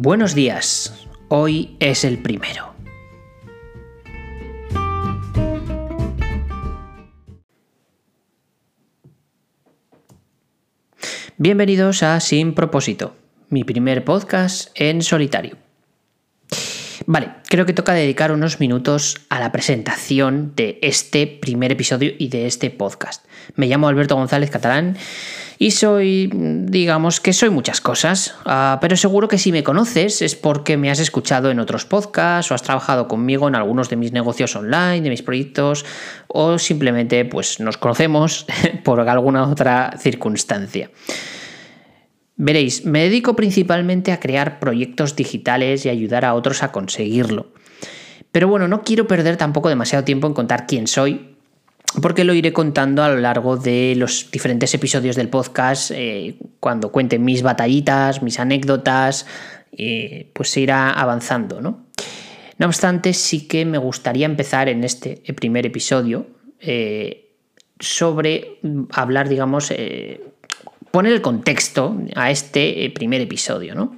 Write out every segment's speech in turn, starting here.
Buenos días, hoy es el primero. Bienvenidos a Sin propósito, mi primer podcast en solitario. Vale, creo que toca dedicar unos minutos a la presentación de este primer episodio y de este podcast. Me llamo Alberto González Catalán y soy, digamos que soy muchas cosas, ah, pero seguro que si me conoces es porque me has escuchado en otros podcasts o has trabajado conmigo en algunos de mis negocios online, de mis proyectos o simplemente pues nos conocemos por alguna otra circunstancia. Veréis, me dedico principalmente a crear proyectos digitales y ayudar a otros a conseguirlo. Pero bueno, no quiero perder tampoco demasiado tiempo en contar quién soy, porque lo iré contando a lo largo de los diferentes episodios del podcast, eh, cuando cuente mis batallitas, mis anécdotas, eh, pues se irá avanzando, ¿no? No obstante, sí que me gustaría empezar en este primer episodio eh, sobre hablar, digamos, poner el contexto a este eh, primer episodio, ¿no?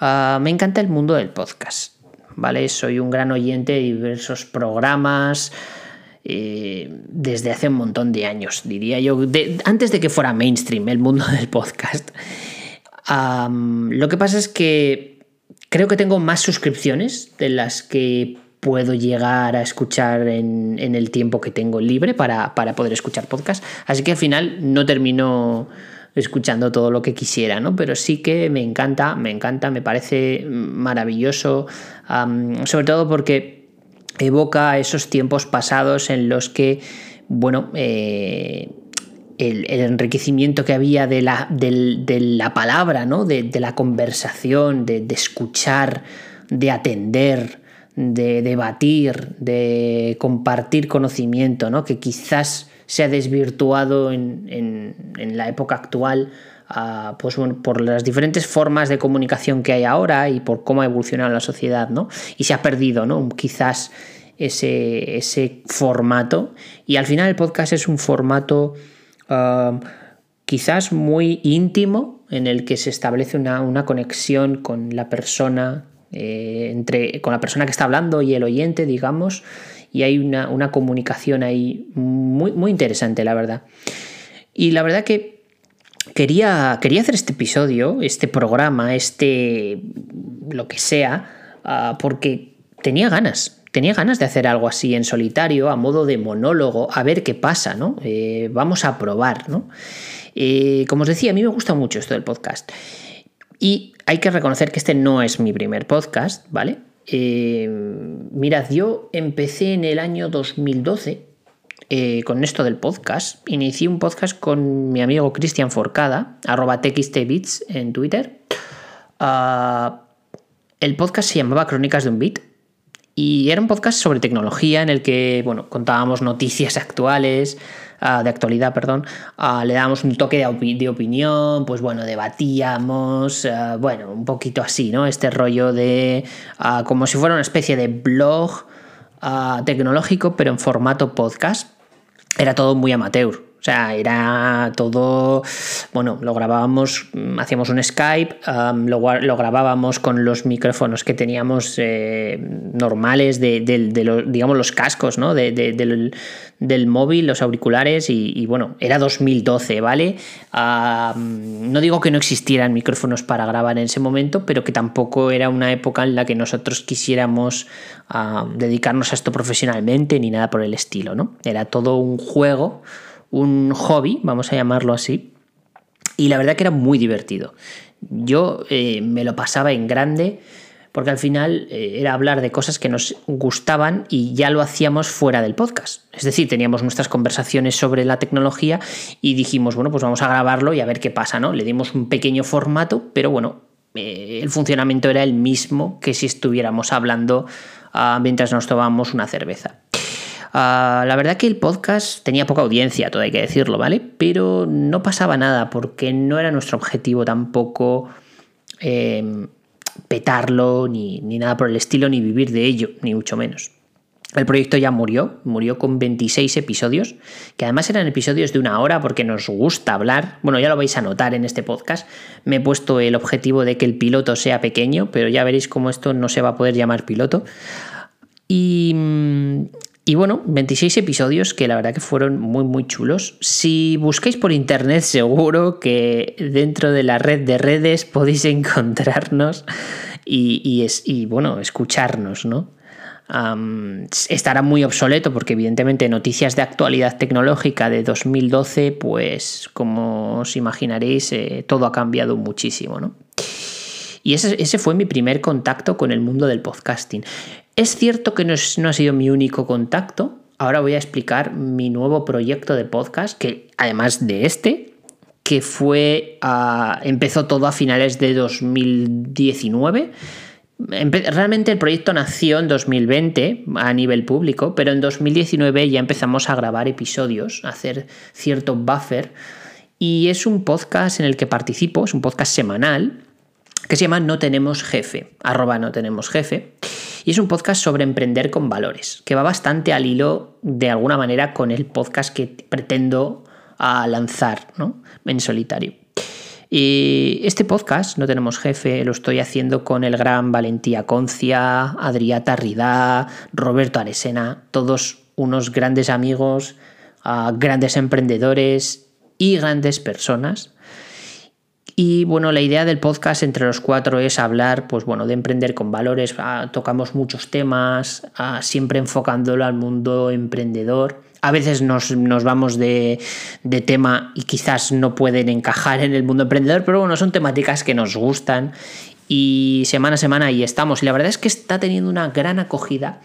Ah, me encanta el mundo del podcast, ¿vale? Soy un gran oyente de diversos programas eh, desde hace un montón de años, diría yo, antes de que fuera mainstream el mundo del podcast. lo que pasa es que creo que tengo más suscripciones de las que puedo llegar a escuchar en, el tiempo que tengo libre para, para poder escuchar podcast. Así que al final no termino escuchando todo lo que quisiera, ¿no? Pero sí que me encanta, me encanta, me parece maravilloso, sobre todo porque evoca esos tiempos pasados en los que, bueno, eh, el, enriquecimiento que había de la, la palabra, ¿no? De, la conversación, de, escuchar, de atender, de debatir, de compartir conocimiento, ¿no? Que quizás se ha desvirtuado en, la época actual pues, por las diferentes formas de comunicación que hay ahora y por cómo ha evolucionado la sociedad, ¿no? Y se ha perdido, ¿no? Quizás ese, ese formato. Y al final el podcast es un formato ah, quizás muy íntimo en el que se establece una, conexión con la persona, eh, entre, con la persona que está hablando y el oyente, digamos y hay una, comunicación ahí muy, muy interesante, la verdad. Y la verdad que quería, quería hacer este episodio, este programa, este lo que sea, ah, porque tenía ganas, tenía ganas de hacer algo así en solitario, a modo de monólogo, a ver qué pasa, ¿no? Eh, vamos a probar, ¿no? Eh, como os decía, a mí me gusta mucho esto del podcast. Y hay que reconocer que este no es mi primer podcast, ¿vale? Eh, mirad, yo empecé en el año 2012 eh, con esto del podcast. Inicié un podcast con mi amigo Cristian Forcada, arroba txtbits en Twitter. Ah, el podcast se llamaba Crónicas de un Bit y era un podcast sobre tecnología en el que bueno, contábamos noticias actuales, Ah, de actualidad, perdón, ah, le dábamos un toque de, opinión, pues bueno, debatíamos, bueno, un poquito así, ¿no? Este rollo de como si fuera una especie de blog tecnológico, pero en formato podcast. Era todo muy amateur. O sea, era todo, bueno, lo grabábamos, mm, hacíamos un Skype, lo, grabábamos con los micrófonos que teníamos eh, normales de, los, digamos, los cascos, ¿no? del, móvil, los auriculares y, bueno, era 2012, ¿vale? no digo que no existieran micrófonos para grabar en ese momento, pero que tampoco era una época en la que nosotros quisiéramos dedicarnos a esto profesionalmente ni nada por el estilo, ¿no? Era todo un juego un hobby, vamos a llamarlo así, y la verdad que era muy divertido. Yo eh, me lo pasaba en grande porque al final eh, era hablar de cosas que nos gustaban y ya lo hacíamos fuera del podcast. Es decir, teníamos nuestras conversaciones sobre la tecnología y dijimos, bueno, pues vamos a grabarlo y a ver qué pasa, ¿no? Le dimos un pequeño formato, pero bueno, eh, el funcionamiento era el mismo que si estuviéramos hablando ah, mientras nos tomábamos una cerveza. Ah, la verdad que el podcast tenía poca audiencia, todo hay que decirlo, ¿vale? Pero no pasaba nada porque no era nuestro objetivo tampoco em, petarlo, ni, nada por el estilo, ni vivir de ello, ni mucho menos. el proyecto ya murió, murió con 26 episodios, que además eran episodios de una hora porque nos gusta hablar. Bueno, ya lo vais a notar en este podcast. Me he puesto el objetivo de que el piloto sea pequeño, pero ya veréis cómo esto no se va a poder llamar piloto. Y, y bueno, 26 episodios que la verdad que fueron muy muy chulos. Si buscáis por internet seguro que dentro de la red de redes podéis encontrarnos y, es, y bueno, escucharnos, ¿no? estará muy obsoleto porque evidentemente noticias de actualidad tecnológica de 2012, pues como os imaginaréis, eh, todo ha cambiado muchísimo, ¿no? Y ese, fue mi primer contacto con el mundo del podcasting. Es cierto que no, ha sido mi único contacto. Ahora voy a explicar mi nuevo proyecto de podcast, que además de este, que fue, uh, empezó todo a finales de 2019 Realmente el proyecto nació en 2020 a nivel público, pero en 2019 ya empezamos a grabar episodios, a hacer cierto buffer. Y es un podcast en el que participo, es un podcast semanal, que se llama No tenemos jefe, arroba no tenemos jefe. Y es un podcast sobre emprender con valores, que va bastante al hilo de alguna manera con el podcast que pretendo lanzar ¿no? en solitario. Y este podcast, No tenemos jefe, lo estoy haciendo con el gran Valentía Concia, Adriata Ridá, Roberto Aresena, todos unos grandes amigos, ah, grandes emprendedores y grandes personas. Y bueno, la idea del podcast entre los cuatro es hablar, pues bueno, de emprender con valores. Ah, tocamos muchos temas, ah, siempre enfocándolo al mundo emprendedor. A veces nos, vamos de, tema y quizás no pueden encajar en el mundo emprendedor, pero bueno, son temáticas que nos gustan y semana a semana ahí estamos. Y la verdad es que está teniendo una gran acogida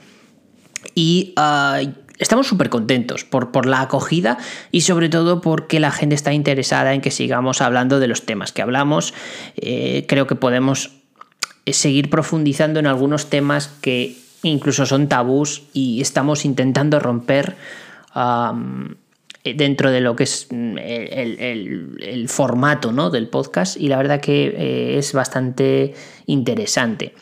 y ah, estamos súper contentos por, por, la acogida y sobre todo porque la gente está interesada en que sigamos hablando de los temas que hablamos. Eh, creo que podemos seguir profundizando en algunos temas que incluso son tabús y estamos intentando romper dentro de lo que es mm, el, formato ¿no? del podcast y la verdad que eh, es bastante interesante.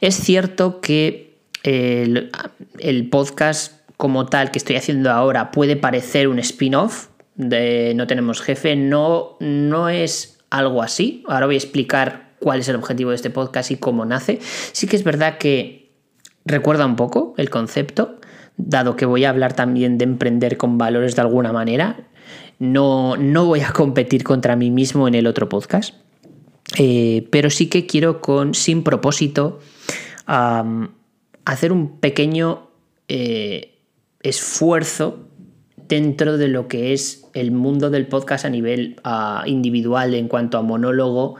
Es cierto que el, podcast como tal que estoy haciendo ahora puede parecer un spin-off de No tenemos jefe, no, no es algo así. Ahora voy a explicar cuál es el objetivo de este podcast y cómo nace. Sí que es verdad que recuerda un poco el concepto, dado que voy a hablar también de emprender con valores de alguna manera, no, no voy a competir contra mí mismo en el otro podcast, eh, pero sí que quiero con sin propósito hacer un pequeño eh, esfuerzo dentro de lo que es el mundo del podcast a nivel ah, individual en cuanto a monólogo.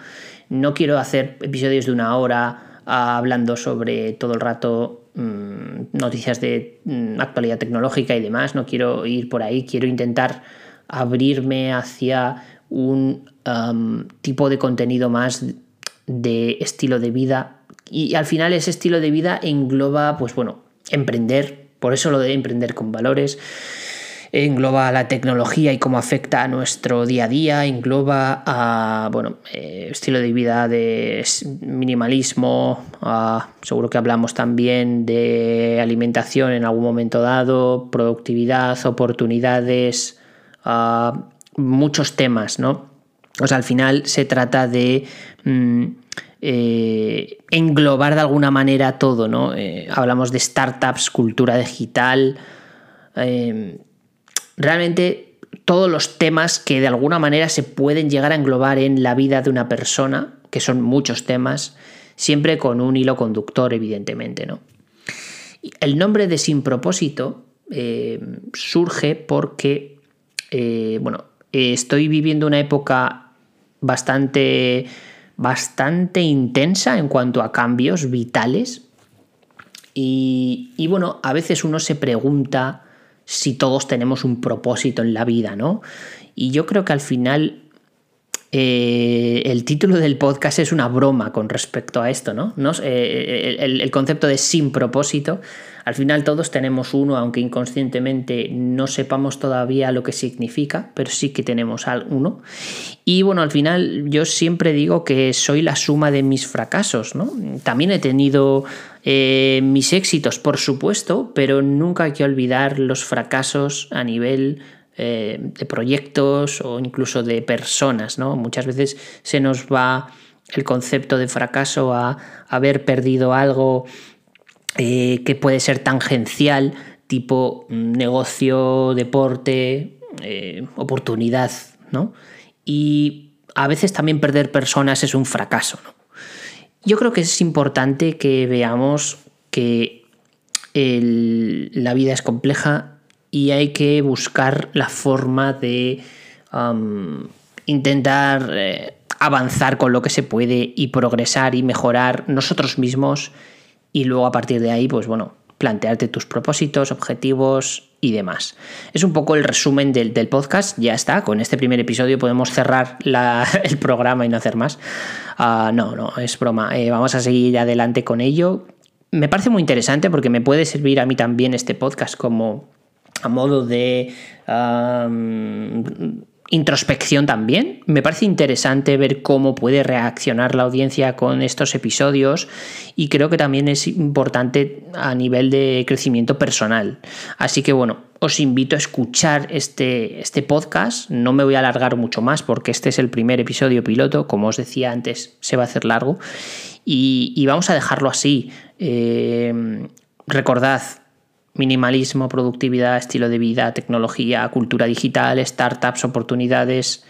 No quiero hacer episodios de una hora ah, hablando sobre todo el rato Mm, noticias de mm, actualidad tecnológica y demás, no quiero ir por ahí, quiero intentar abrirme hacia un tipo de contenido más de estilo de vida. Y al final ese estilo de vida engloba, pues bueno, emprender, por eso lo de emprender con valores, engloba la tecnología y cómo afecta a nuestro día a día, engloba a, bueno, eh, estilo de vida de minimalismo, seguro que hablamos también de alimentación en algún momento dado, productividad, oportunidades, muchos temas, ¿no? O sea, al final se trata de... Mm, eh, englobar de alguna manera todo, ¿no? Eh, hablamos de startups, cultura digital, realmente todos los temas que de alguna manera se pueden llegar a englobar en la vida de una persona, que son muchos temas, siempre con un hilo conductor, evidentemente, ¿no? El nombre de Sin Propósito eh, surge porque, eh, bueno, estoy viviendo una época bastante, bastante intensa en cuanto a cambios vitales. Y, bueno, a veces uno se pregunta si todos tenemos un propósito en la vida, ¿no? Y yo creo que al final eh, el título del podcast es una broma con respecto a esto, ¿no? Eh, el, concepto de sin propósito. Al final todos tenemos uno, aunque inconscientemente no sepamos todavía lo que significa, pero sí que tenemos uno. Y bueno, al final yo siempre digo que soy la suma de mis fracasos, ¿no? También he tenido eh, mis éxitos, por supuesto, pero nunca hay que olvidar los fracasos a nivel eh, de proyectos o incluso de personas. ¿no? Muchas veces se nos va el concepto de fracaso a haber perdido algo eh, que puede ser tangencial, tipo mm, negocio, deporte, eh, oportunidad. ¿no? Y a veces también perder personas es un fracaso. Yo creo que es importante que veamos que la vida es compleja y hay que buscar la forma de intentar eh, avanzar con lo que se puede y progresar y mejorar nosotros mismos y luego a partir de ahí, pues bueno, plantearte tus propósitos, objetivos y demás. Es un poco el resumen del, podcast, ya está, con este primer episodio podemos cerrar el programa y no hacer más. Ah, no, no, es broma, eh, vamos a seguir adelante con ello. Me parece muy interesante porque me puede servir a mí también este podcast como a modo de introspección también. Me parece interesante ver cómo puede reaccionar la audiencia con estos episodios y creo que también es importante a nivel de crecimiento personal. Así que bueno, os invito a escuchar este, este podcast. No me voy a alargar mucho más porque este es el primer episodio piloto. Como os decía antes, se va a hacer largo. Y, vamos a dejarlo así. Eh, recordad, minimalismo, productividad, estilo de vida, tecnología, cultura digital, startups, oportunidades.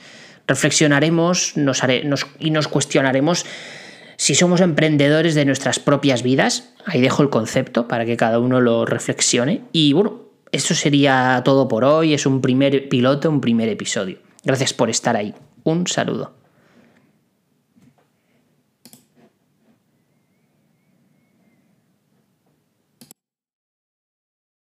Reflexionaremos y nos cuestionaremos si somos emprendedores de nuestras propias vidas. Ahí dejo el concepto para que cada uno lo reflexione. Y bueno, eso sería todo por hoy. Es un primer piloto, un primer episodio. Gracias por estar ahí. Un saludo.